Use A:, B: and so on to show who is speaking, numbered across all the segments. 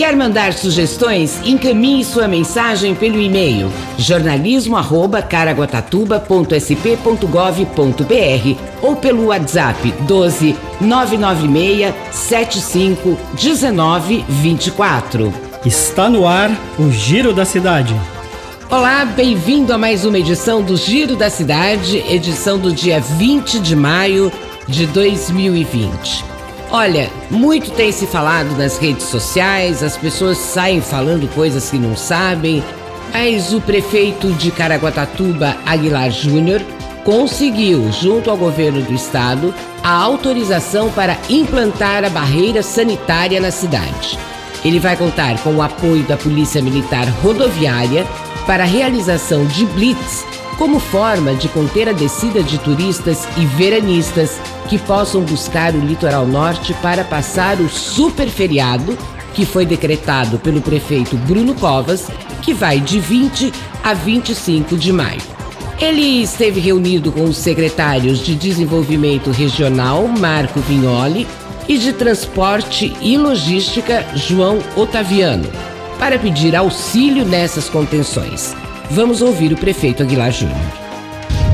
A: Quer mandar sugestões? Encaminhe sua mensagem pelo e-mail jornalismo@caraguatatuba.sp.gov.br ou pelo WhatsApp 12 996 75 19 24.
B: Está no ar o Giro da Cidade.
A: Olá, bem-vindo a mais uma edição do Giro da Cidade, edição do dia 20 de maio de 2020. Olha, muito tem se falado nas redes sociais, as pessoas saem falando coisas que não sabem, mas o prefeito de Caraguatatuba, Aguilar Júnior, conseguiu, junto ao governo do estado, a autorização para implantar a barreira sanitária na cidade. Ele vai contar com o apoio da Polícia Militar Rodoviária para a realização de blitz como forma de conter a descida de turistas e veranistas que possam buscar o litoral norte para passar o super feriado que foi decretado pelo prefeito Bruno Covas, que vai de 20 a 25 de maio. Ele esteve reunido com os secretários de Desenvolvimento Regional, Marco Vignoli, e de Transporte e Logística, João Otaviano, para pedir auxílio nessas contenções. Vamos ouvir o prefeito Aguilar Júnior.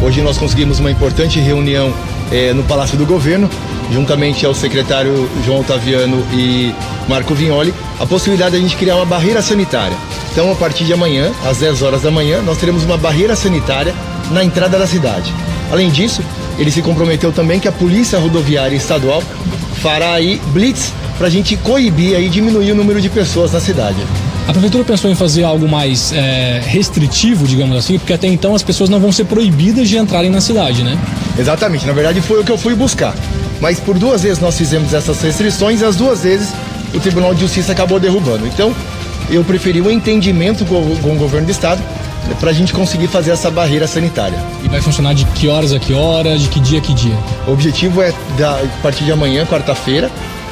C: Hoje nós conseguimos uma importante reunião eh, no Palácio do Governo, juntamente ao secretário João Otaviano e Marco Vignoli, a possibilidade de a gente criar uma barreira sanitária. Então, a partir de amanhã, às 10 horas da manhã, nós teremos uma barreira sanitária na entrada da cidade. Além disso, ele se comprometeu também que a Polícia Rodoviária Estadual fará aí blitz para a gente coibir e diminuir o número de pessoas na cidade.
D: A prefeitura pensou em fazer algo mais é, restritivo, digamos assim, porque até então as pessoas não vão ser proibidas de entrarem na cidade, né?
C: Exatamente, na verdade foi o que eu fui buscar. Mas por duas vezes nós fizemos essas restrições e as duas vezes o Tribunal de Justiça acabou derrubando. Então eu preferi o um entendimento com, o governo do estado para a gente conseguir fazer essa barreira sanitária.
D: E vai funcionar de que horas a que horas, de que dia a que dia?
C: O objetivo é da, a partir de amanhã, quarta-feira,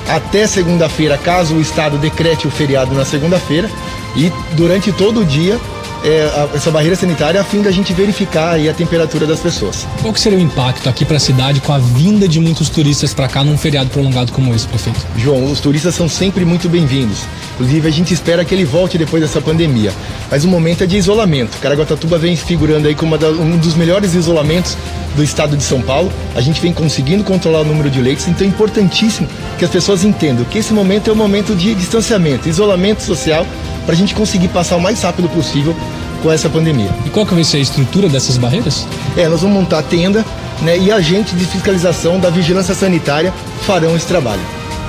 C: até segunda-feira, caso o Estado decrete o feriado na segunda-feira, e durante todo o dia é, a, essa barreira sanitária a fim da gente verificar a temperatura das pessoas.
D: Qual que seria o impacto aqui para a cidade com a vinda de muitos turistas para cá num feriado prolongado como esse, prefeito?
C: João, os turistas são sempre muito bem-vindos. Inclusive, a gente espera que ele volte depois dessa pandemia. Mas o momento é de isolamento. Caraguatatuba vem figurando aí como um dos melhores isolamentos do estado de São Paulo. A gente vem conseguindo controlar o número de leitos, então é importantíssimo que as pessoas entendam que esse momento é um momento de distanciamento, isolamento social, para a gente conseguir passar o mais rápido possível com essa pandemia.
D: E qual que vai ser a estrutura dessas barreiras?
C: É, nós vamos montar tenda né, e agentes de fiscalização da vigilância sanitária farão esse trabalho.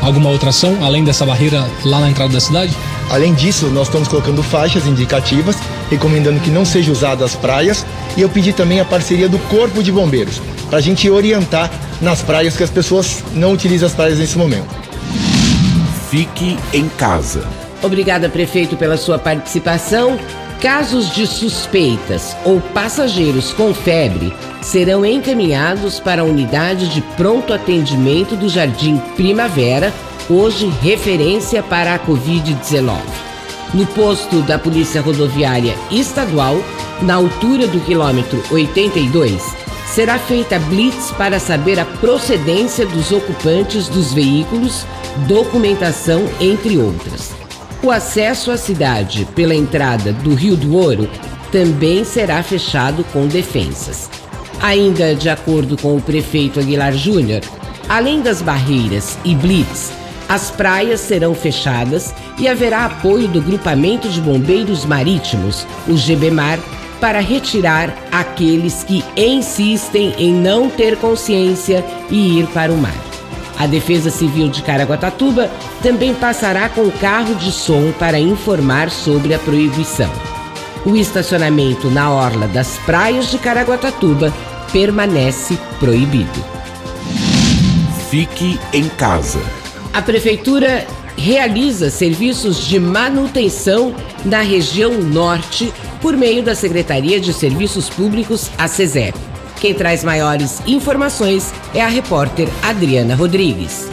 D: Alguma outra ação além dessa barreira lá na entrada da cidade?
C: Além disso, nós estamos colocando faixas indicativas, recomendando que não sejam usadas as praias, e eu pedi também a parceria do Corpo de Bombeiros, para a gente orientar nas praias que as pessoas não utilizam as praias nesse momento.
E: Fique em casa.
A: Obrigada, prefeito, pela sua participação. Casos de suspeitas ou passageiros com febre serão encaminhados para a unidade de pronto atendimento do Jardim Primavera, hoje referência para a Covid-19. No posto da Polícia Rodoviária Estadual, na altura do quilômetro 82, será feita blitz para saber a procedência dos ocupantes dos veículos, documentação, entre outras. O acesso à cidade pela entrada do Rio do Ouro também será fechado com defensas. Ainda de acordo com o prefeito Aguilar Júnior, além das barreiras e blitz, as praias serão fechadas e haverá apoio do Grupamento de Bombeiros Marítimos, o GBMAR, para retirar aqueles que insistem em não ter consciência e ir para o mar. A Defesa Civil de Caraguatatuba também passará com carro de som para informar sobre a proibição. O estacionamento na orla das praias de Caraguatatuba permanece proibido.
E: Fique em casa.
A: A Prefeitura realiza serviços de manutenção na região norte por meio da Secretaria de Serviços Públicos, a CESEP. Quem traz maiores informações é a repórter Adriana Rodrigues.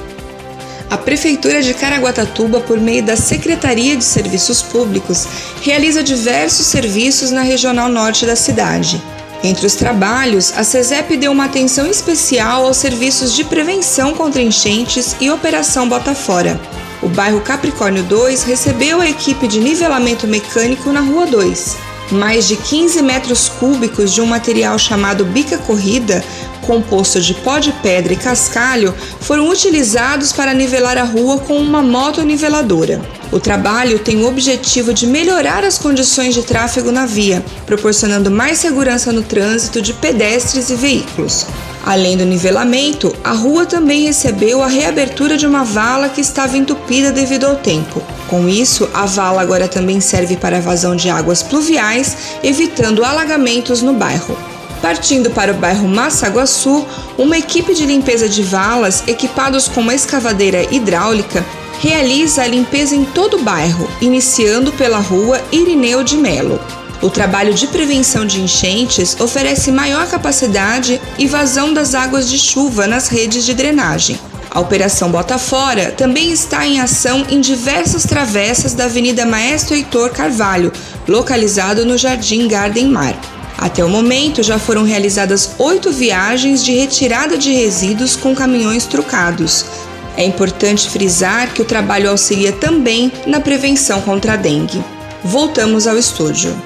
F: A Prefeitura de Caraguatatuba, por meio da Secretaria de Serviços Públicos, realiza diversos serviços na regional norte da cidade. Entre os trabalhos, a CESEP deu uma atenção especial aos serviços de prevenção contra enchentes e Operação Botafora. O bairro Capricórnio 2 recebeu a equipe de nivelamento mecânico na Rua 2. Mais de 15 metros cúbicos de um material chamado bica corrida composto de pó de pedra e cascalho, foram utilizados para nivelar a rua com uma motoniveladora. O trabalho tem o objetivo de melhorar as condições de tráfego na via, proporcionando mais segurança no trânsito de pedestres e veículos. Além do nivelamento, a rua também recebeu a reabertura de uma vala que estava entupida devido ao tempo. Com isso, a vala agora também serve para a vazão de águas pluviais, evitando alagamentos no bairro. Partindo para o bairro Massaguaçu, uma equipe de limpeza de valas, equipados com uma escavadeira hidráulica, realiza a limpeza em todo o bairro, iniciando pela rua Irineu de Melo. O trabalho de prevenção de enchentes oferece maior capacidade e vazão das águas de chuva nas redes de drenagem. A Operação Botafora também está em ação em diversas travessas da Avenida Maestro Heitor Carvalho, localizado no Jardim Garden Mar. Até o momento, já foram realizadas oito viagens de retirada de resíduos com caminhões trucados. É importante frisar que o trabalho auxilia também na prevenção contra a dengue. Voltamos ao estúdio.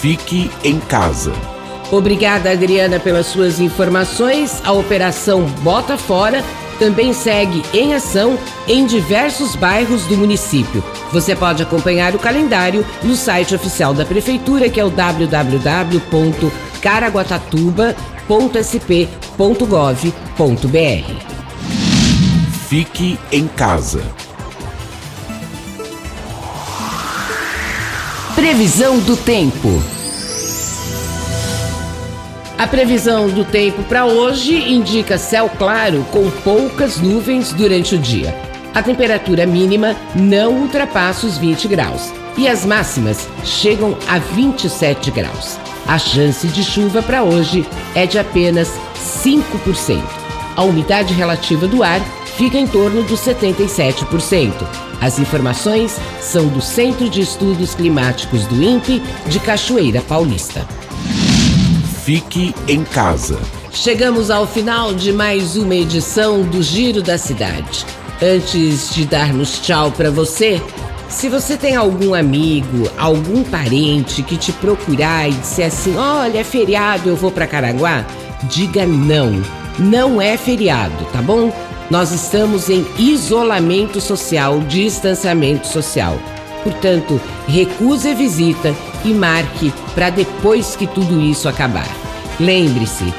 E: Fique em casa.
A: Obrigada, Adriana, pelas suas informações. A Operação Bota Fora também segue em ação em diversos bairros do município. Você pode acompanhar o calendário no site oficial da Prefeitura, que é o www.caraguatatuba.sp.gov.br.
E: Fique em casa. Previsão do tempo.
A: A previsão do tempo para hoje indica céu claro com poucas nuvens durante o dia. A temperatura mínima não ultrapassa os 20 graus e as máximas chegam a 27 graus. A chance de chuva para hoje é de apenas 5%. A umidade relativa do ar fica em torno dos 77%. As informações são do Centro de Estudos Climáticos do INPE de Cachoeira Paulista.
E: Fique em casa.
A: Chegamos ao final de mais uma edição do Giro da Cidade. Antes de darmos tchau para você, se você tem algum amigo, algum parente que te procurar e disser assim: "Olha, é feriado, eu vou para Caraguá", diga não. Não é feriado, tá bom? Nós estamos em isolamento social, distanciamento social. Portanto, recuse a visita e marque para depois que tudo isso acabar. Lembre-se,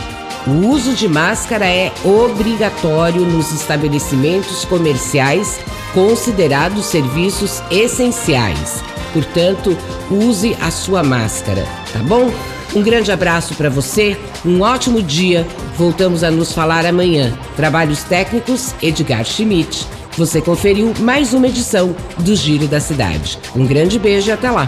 A: o uso de máscara é obrigatório nos estabelecimentos comerciais considerados serviços essenciais. Portanto, use a sua máscara, tá bom? Um grande abraço para você, um ótimo dia. Voltamos a nos falar amanhã. Trabalhos técnicos Edgar Schmidt. Você conferiu mais uma edição do Giro da Cidade. Um grande beijo e até lá.